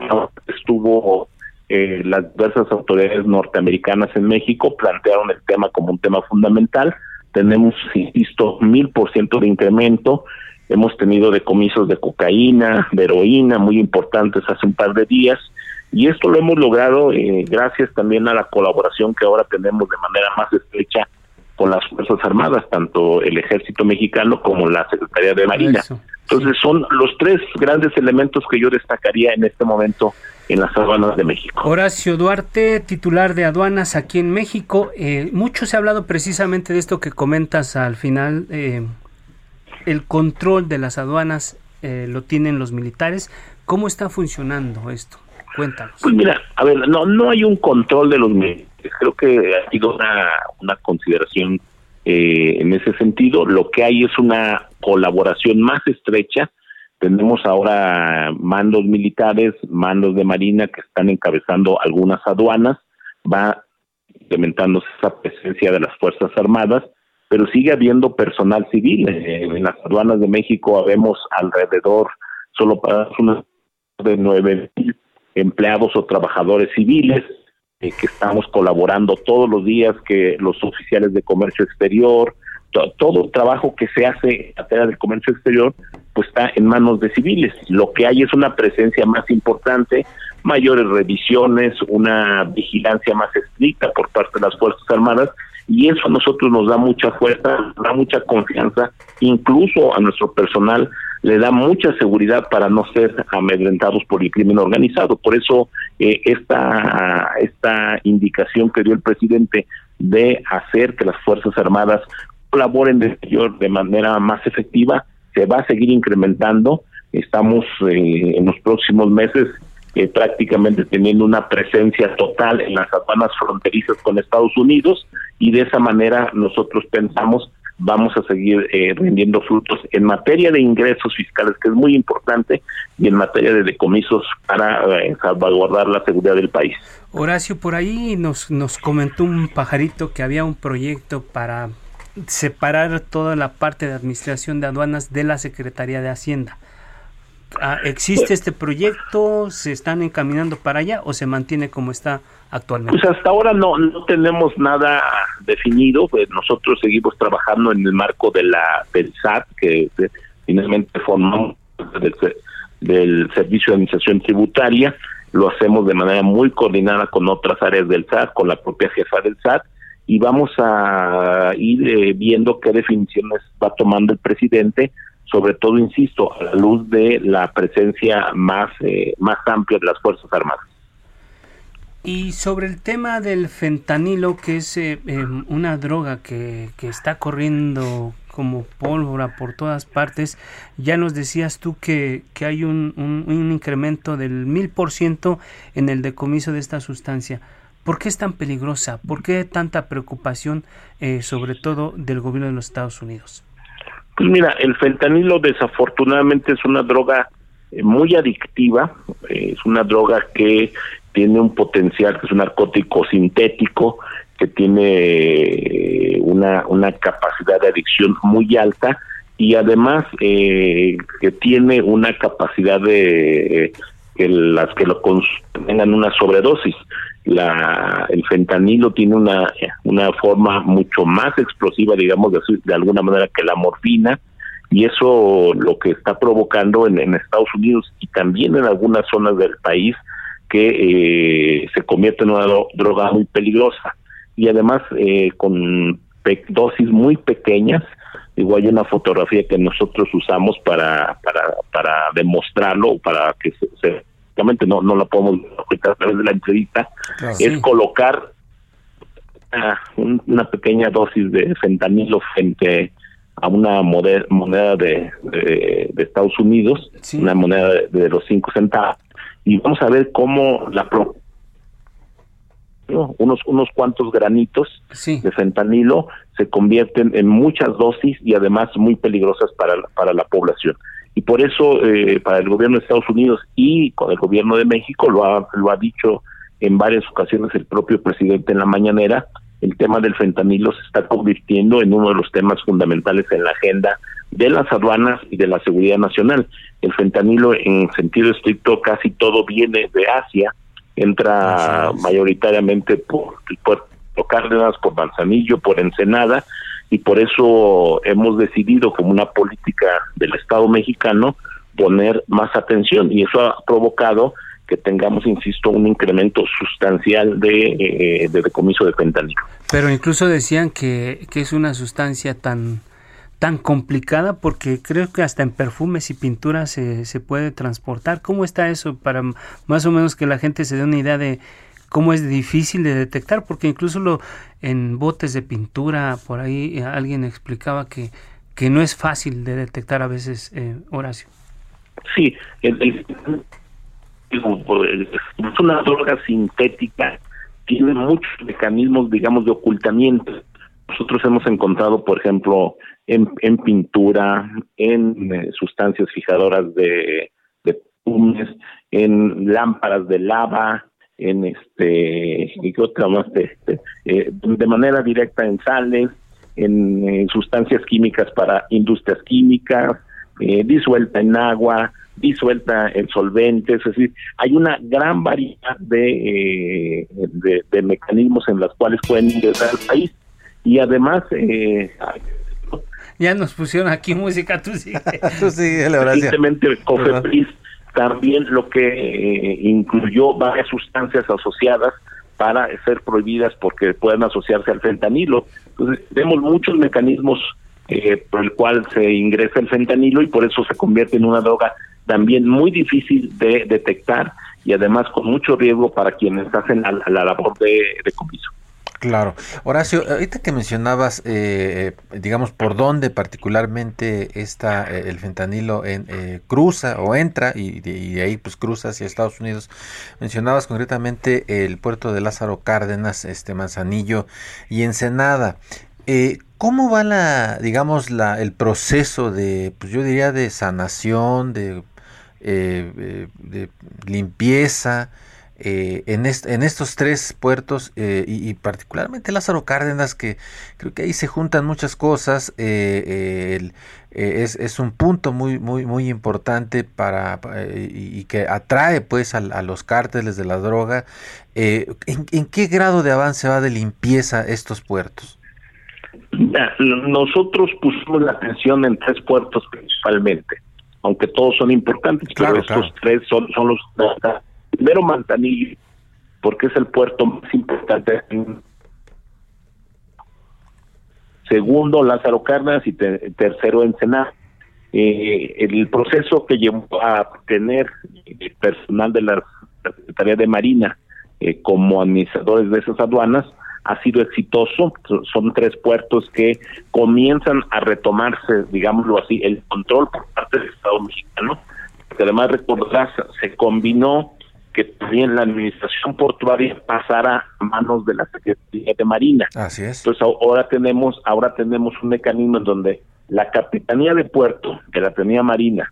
S6: Estuvo eh, las diversas autoridades norteamericanas en México, plantearon el tema como un tema fundamental. Tenemos, insisto, mil por ciento de incremento. Hemos tenido decomisos de cocaína, de heroína, muy importantes hace un par de días. Y esto lo hemos logrado eh, gracias también a la colaboración que ahora tenemos de manera más estrecha con las Fuerzas Armadas, tanto el Ejército Mexicano como la Secretaría de Marina. Entonces son los tres grandes elementos que yo destacaría en este momento en las aduanas de México.
S1: Horacio Duarte, titular de aduanas aquí en México. Eh, mucho se ha hablado precisamente de esto que comentas al final. Eh, el control de las aduanas eh, lo tienen los militares. ¿Cómo está funcionando esto? Cuéntanos.
S6: Pues mira, a ver, no, no hay un control de los militares. Creo que ha sido una, una consideración en ese sentido. Lo que hay es una colaboración más estrecha tenemos ahora mandos militares, mandos de marina que están encabezando algunas aduanas, va implementándose esa presencia de las Fuerzas Armadas, pero sigue habiendo personal civil. Eh, en las aduanas de México habemos alrededor, solo para una de nueve mil empleados o trabajadores civiles eh, que estamos colaborando todos los días, que los oficiales de comercio exterior, todo trabajo que se hace en materia del comercio exterior pues está en manos de civiles. Lo que hay es una presencia más importante, mayores revisiones, una vigilancia más estricta por parte de las Fuerzas Armadas y eso a nosotros nos da mucha fuerza, da mucha confianza, incluso a nuestro personal le da mucha seguridad para no ser amedrentados por el crimen organizado. Por eso eh, esta, esta indicación que dio el presidente de hacer que las Fuerzas Armadas colaboren de manera más efectiva, se va a seguir incrementando. Estamos eh, en los próximos meses eh, prácticamente teniendo una presencia total en las aduanas fronterizas con Estados Unidos y de esa manera nosotros pensamos vamos a seguir eh, rindiendo frutos en materia de ingresos fiscales, que es muy importante, y en materia de decomisos para salvaguardar la seguridad del país.
S1: Horacio, por ahí nos, nos comentó un pajarito que había un proyecto para separar toda la parte de administración de aduanas de la Secretaría de Hacienda. Ah, ¿Existe este proyecto? ¿Se están encaminando para allá o se mantiene como está actualmente?
S6: Pues hasta ahora no, no tenemos nada definido. Pues nosotros seguimos trabajando en el marco de la del SAT, que, finalmente formamos del, Servicio de Administración Tributaria. Lo hacemos de manera muy coordinada con otras áreas del SAT, con la propia jefa del SAT y vamos a ir eh, viendo qué definiciones va tomando el presidente, sobre todo, insisto, a la luz de la presencia más, eh, más amplia de las Fuerzas Armadas.
S1: Y sobre el tema del fentanilo, que es eh, em, una droga que, que está corriendo como pólvora por todas partes, ya nos decías tú que, que hay un, un, un incremento del mil por ciento en el decomiso de esta sustancia. ¿Por qué es tan peligrosa? ¿Por qué tanta preocupación, eh, sobre todo del gobierno de los Estados Unidos?
S6: Pues mira, el fentanilo desafortunadamente es una droga eh, muy adictiva, eh, es una droga que tiene un potencial, que es un narcótico sintético, que tiene una, una capacidad de adicción muy alta y además que tiene una capacidad de que las que lo tengan una sobredosis. La el fentanilo tiene una una forma mucho más explosiva digamos de, de alguna manera que la morfina y eso lo que está provocando en Estados Unidos y también en algunas zonas del país que eh, se convierte en una droga muy peligrosa. Y además eh, con dosis muy pequeñas igual hay una fotografía que nosotros usamos para para para demostrarlo para que se no, no la podemos a través de la entrevista, es colocar una, pequeña dosis de fentanilo frente a una moneda de, de, Estados Unidos, una moneda de, los cinco centavos, y vamos a ver cómo la unos unos cuantos granitos de fentanilo se convierten en muchas dosis y además muy peligrosas para, para la población. Y por eso eh, para el gobierno de Estados Unidos y con el gobierno de México lo ha, lo ha dicho en varias ocasiones el propio presidente en la mañanera, el tema del fentanilo se está convirtiendo en uno de los temas fundamentales en la agenda de las aduanas y de la seguridad nacional. El fentanilo en sentido estricto casi todo viene de Asia, entra mayoritariamente por el puerto Cárdenas, por Manzanillo, por Ensenada, y por eso hemos decidido como una política del Estado mexicano poner más atención y eso ha provocado que tengamos, insisto, un incremento sustancial de, eh, de decomiso de fentanilo.
S1: Pero incluso decían que, que es una sustancia tan tan complicada porque creo que hasta en perfumes y pinturas se, se puede transportar. ¿Cómo está eso para más o menos que la gente se dé una idea de cómo es difícil de detectar? Porque incluso lo, en botes de pintura, por ahí eh, alguien explicaba que, que no es fácil de detectar a veces, eh, Horacio.
S6: Sí, el, es una droga sintética, tiene muchos mecanismos, digamos, de ocultamiento. Nosotros hemos encontrado, por ejemplo, en, pintura, en eh, sustancias fijadoras de, de en lámparas de lava, en este, y otra más, de, eh, de, manera directa en sales, en, sustancias químicas para industrias químicas, eh, disuelta en agua, disuelta en solventes, es decir, hay una gran variedad de, de, mecanismos en los cuales pueden ingresar al país y además eh,
S1: ya nos pusieron aquí música, tú
S2: sí. [laughs] tú sigue,
S6: Recientemente COFEPRIS también lo que eh, incluyó varias sustancias asociadas para ser prohibidas porque puedan asociarse al fentanilo. Entonces, tenemos muchos mecanismos eh, por el cual se ingresa el fentanilo y por eso se convierte en una droga también muy difícil de detectar y además con mucho riesgo para quienes hacen la, labor de, de comiso.
S2: Claro. Horacio, ahorita que mencionabas, eh, digamos, por dónde particularmente está eh, el fentanilo en, eh, cruza o entra y de, ahí pues cruza hacia Estados Unidos, mencionabas concretamente el puerto de Lázaro Cárdenas, este Manzanillo y Ensenada. ¿Cómo va la, digamos, la, el proceso de, pues yo diría, de sanación, de, de limpieza? Eh, en, estos tres puertos eh, y, particularmente Lázaro Cárdenas, que creo que ahí se juntan muchas cosas, eh, es, es, un punto muy, muy, muy importante para, y, que atrae pues a, los cárteles de la droga. ¿en, ¿en, qué grado de avance va de limpieza estos puertos?
S6: Nosotros pusimos la atención en tres puertos principalmente, aunque todos son importantes, pero estos tres son, son los primero Manzanillo, porque es el puerto más importante. Segundo, Lázaro Cárdenas y tercero, Ensenada. Eh, el proceso que llevó a tener personal de la Secretaría de Marina eh, como administradores de esas aduanas ha sido exitoso. Son tres puertos que comienzan a retomarse, digámoslo así, el control por parte del Estado mexicano. Que además, recordarás, se combinó que también la administración portuaria pasara a manos de la Secretaría de Marina.
S2: Así es.
S6: Entonces ahora tenemos, ahora tenemos un mecanismo en donde la Capitanía de Puerto, que la tenía Marina,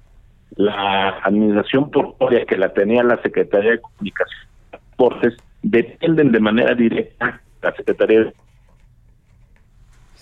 S6: la administración portuaria, que la tenía la Secretaría de Comunicación y Transportes, dependen de manera directa la Secretaría de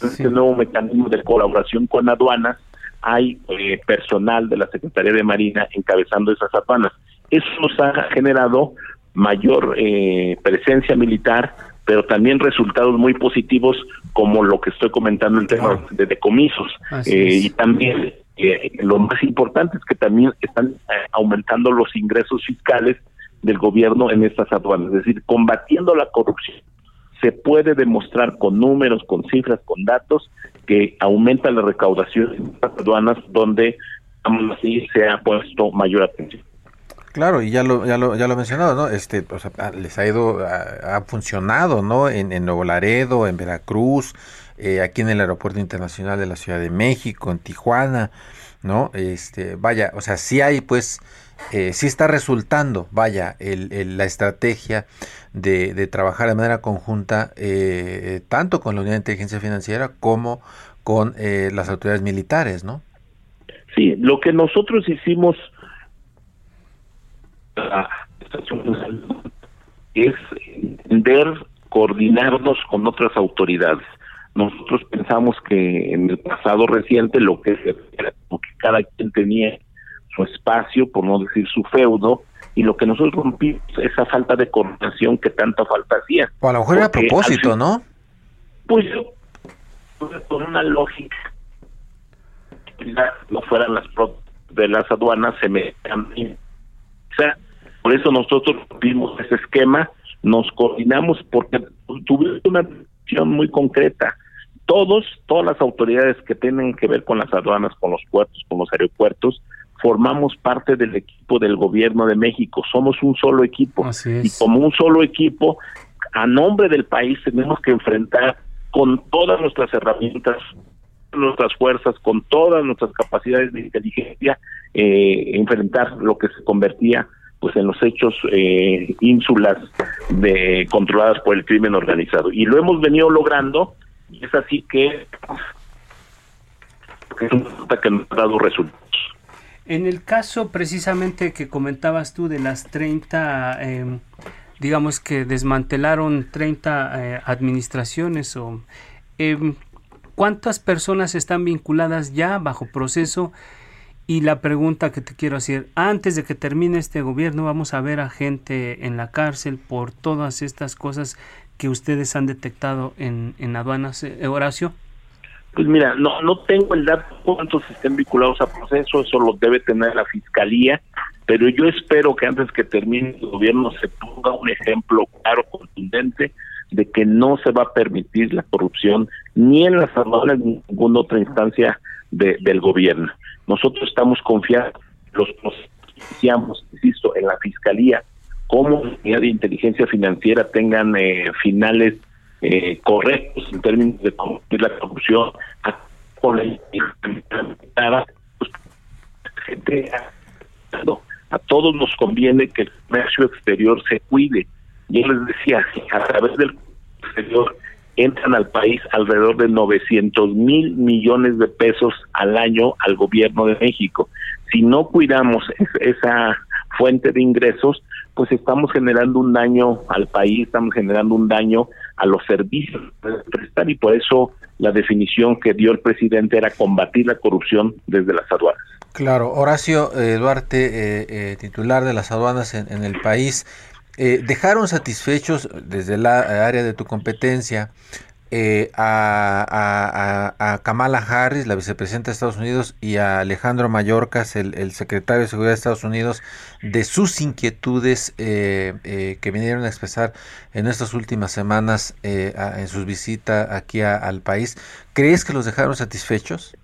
S6: este nuevo mecanismo de colaboración con aduanas, hay eh, personal de la Secretaría de Marina encabezando esas aduanas. Eso nos ha generado mayor eh, presencia militar, pero también resultados muy positivos como lo que estoy comentando en tema de decomisos. Eh, y también eh, lo más importante es que también están aumentando los ingresos fiscales del gobierno en estas aduanas, es decir, combatiendo la corrupción. Se puede demostrar con números, con cifras, con datos que aumenta la recaudación en estas aduanas donde así se ha puesto mayor atención.
S2: Claro, y ya lo, ya lo, ya lo he mencionado, ¿no? Este, o sea, les ha ido, ha, funcionado, ¿no? En, en, Nuevo Laredo, en Veracruz, eh, aquí en el Aeropuerto Internacional de la Ciudad de México, en Tijuana, ¿no? Este, vaya, o sea, sí hay, pues, eh, sí está resultando, vaya, el, la estrategia de, trabajar de manera conjunta, eh, tanto con la Unidad de Inteligencia Financiera como con eh, las autoridades militares, ¿no?
S6: Sí, lo que nosotros hicimos la es entender, coordinarnos con otras autoridades. Nosotros pensamos que en el pasado reciente lo que era como que cada quien tenía su espacio, por no decir su feudo, y lo que nosotros rompimos esa falta de coordinación que tanta falta hacía.
S2: O a lo mejor era a propósito, ¿no?
S6: Pues con una lógica, no fueran las de las aduanas, se me o sea, por eso nosotros vimos ese esquema, nos coordinamos porque tuvimos una visión muy concreta. todos, todas las autoridades que tienen que ver con las aduanas, con los puertos, con los aeropuertos, formamos parte del equipo del gobierno de México, somos un solo equipo. Y como un solo equipo, a nombre del país tenemos que enfrentar con todas nuestras herramientas, nuestras fuerzas, con todas nuestras capacidades de inteligencia, eh, enfrentar lo que se convertía pues en los hechos eh, ínsulas de controladas por el crimen organizado. Y lo hemos venido logrando y es así que es un que nos ha dado resultados
S1: en el caso precisamente que comentabas tú de las 30, em, digamos que desmantelaron 30 eh, administraciones o... Em, ¿Cuántas personas están vinculadas ya bajo proceso? Y la pregunta que te quiero hacer, antes de que termine este gobierno, vamos a ver a gente en la cárcel por todas estas cosas que ustedes han detectado en, en aduanas, eh, Horacio.
S6: Pues mira, no, no tengo el dato cuántos estén vinculados a proceso, eso lo debe tener la fiscalía, pero yo espero que antes que termine el gobierno se ponga un ejemplo claro, contundente, de que no se va a permitir la corrupción ni en las aduanas ni en ninguna otra instancia del gobierno. Nosotros estamos confiados, los iniciamos, insisto, en la fiscalía, como unidad de inteligencia financiera tengan eh, finales eh, correctos en términos de combatir la corrupción con la gente a todos nos conviene que el comercio exterior se cuide. Yo les decía, a través del exterior entran al país alrededor de 900 mil millones de pesos al año al gobierno de México. Si no cuidamos esa fuente de ingresos, pues estamos generando un daño al país, estamos generando un daño a los servicios que prestar y por eso la definición que dio el presidente era combatir la corrupción desde las aduanas.
S2: Claro, Horacio eh, Duarte, eh, eh, titular de las aduanas en, el país, dejaron satisfechos desde la área de tu competencia eh, a, a, Kamala Harris, la vicepresidenta de Estados Unidos, y a Alejandro Mayorkas, el, secretario de Seguridad de Estados Unidos, de sus inquietudes eh, eh, que vinieron a expresar en estas últimas semanas en sus visitas aquí al país. ¿Crees que los dejaron satisfechos?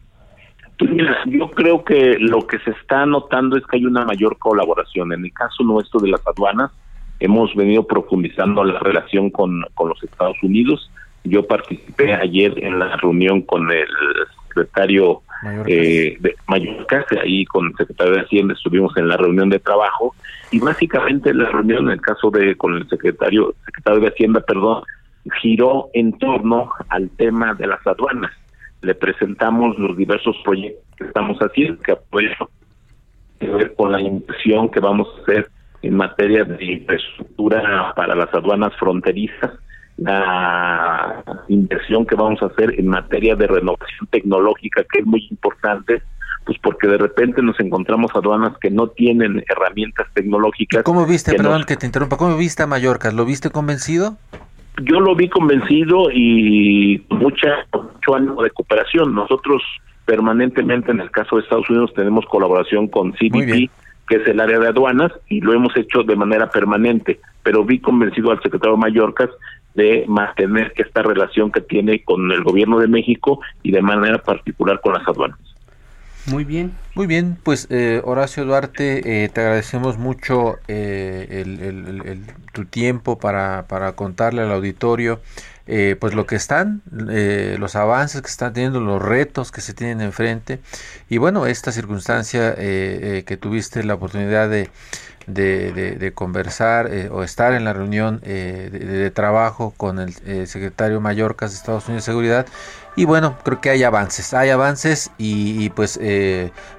S6: Pues yo creo que lo que se está notando es que hay una mayor colaboración. En el caso nuestro de las aduanas, hemos venido profundizando la relación con, con los Estados Unidos yo participé ayer en la reunión con el secretario eh, de Mallorca, ahí con el secretario de Hacienda estuvimos en la reunión de trabajo y básicamente la reunión, en el caso de con el secretario, secretario de Hacienda, perdón, giró en torno al tema de las aduanas. Le presentamos los diversos proyectos que estamos haciendo, que apoyo con la inversión que vamos a hacer en materia de infraestructura para las aduanas fronterizas la inversión que vamos a hacer en materia de renovación tecnológica, que es muy importante, pues porque de repente nos encontramos aduanas que no tienen herramientas tecnológicas.
S2: ¿Cómo viste, perdón que te interrumpa, cómo viste a Mallorca? ¿Lo viste convencido?
S6: Yo lo vi convencido y mucha, mucho ánimo de cooperación. Nosotros permanentemente en el caso de Estados Unidos tenemos colaboración con CBP, que es el área de aduanas, y lo hemos hecho de manera permanente. Pero vi convencido al secretario Mallorcas de mantener esta relación que tiene con el gobierno de México y de manera particular con las aduanas.
S1: Muy bien.
S2: Muy bien, pues eh, Horacio Duarte, eh, te agradecemos mucho eh, el, tu tiempo para, para contarle al auditorio pues lo que están, los avances que están teniendo, los retos que se tienen enfrente y bueno, esta circunstancia que tuviste la oportunidad de, de, de, conversar eh, o estar en la reunión eh, de, trabajo con el eh, secretario Mallorcas de Estados Unidos de Seguridad. Y bueno creo que hay avances hay avances y, pues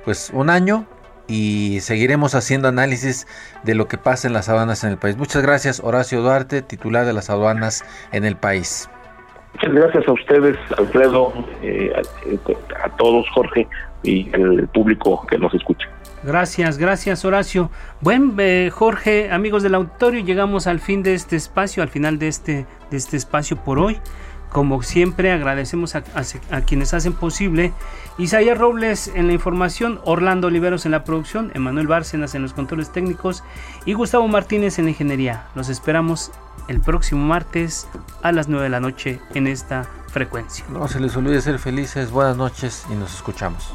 S2: pues un año y seguiremos haciendo análisis de lo que pasa en las aduanas en el país. Muchas gracias Horacio Duarte titular de las aduanas en el país.
S6: Muchas gracias a ustedes, Alfredo, a, a todos, Jorge, y el público que nos escucha.
S1: Gracias, gracias Horacio. Buen eh, Jorge, amigos del auditorio, llegamos al fin de este espacio, al final de este, de este espacio por hoy. Como siempre, agradecemos a, quienes hacen posible. Isaías Robles en la información, Orlando Oliveros en la producción, Emanuel Bárcenas en los controles técnicos y Gustavo Martínez en la ingeniería. Los esperamos el próximo martes a las 9 de la noche en esta frecuencia.
S2: No se les olvide ser felices, buenas noches y nos escuchamos.